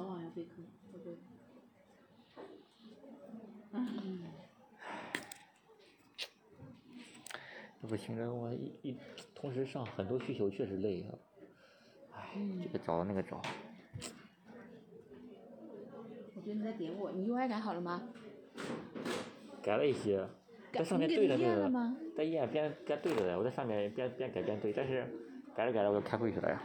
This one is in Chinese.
早晚要课，会不会？嗯。这不行，我一一同时上很多需求，确实累啊！哎，这个找那个找。我觉得你在点我，你 UI 改好了吗？改了一些，在上面对着对着，在页边边对着的，我在上面边边改边对，但是改着改着我就开会去了呀。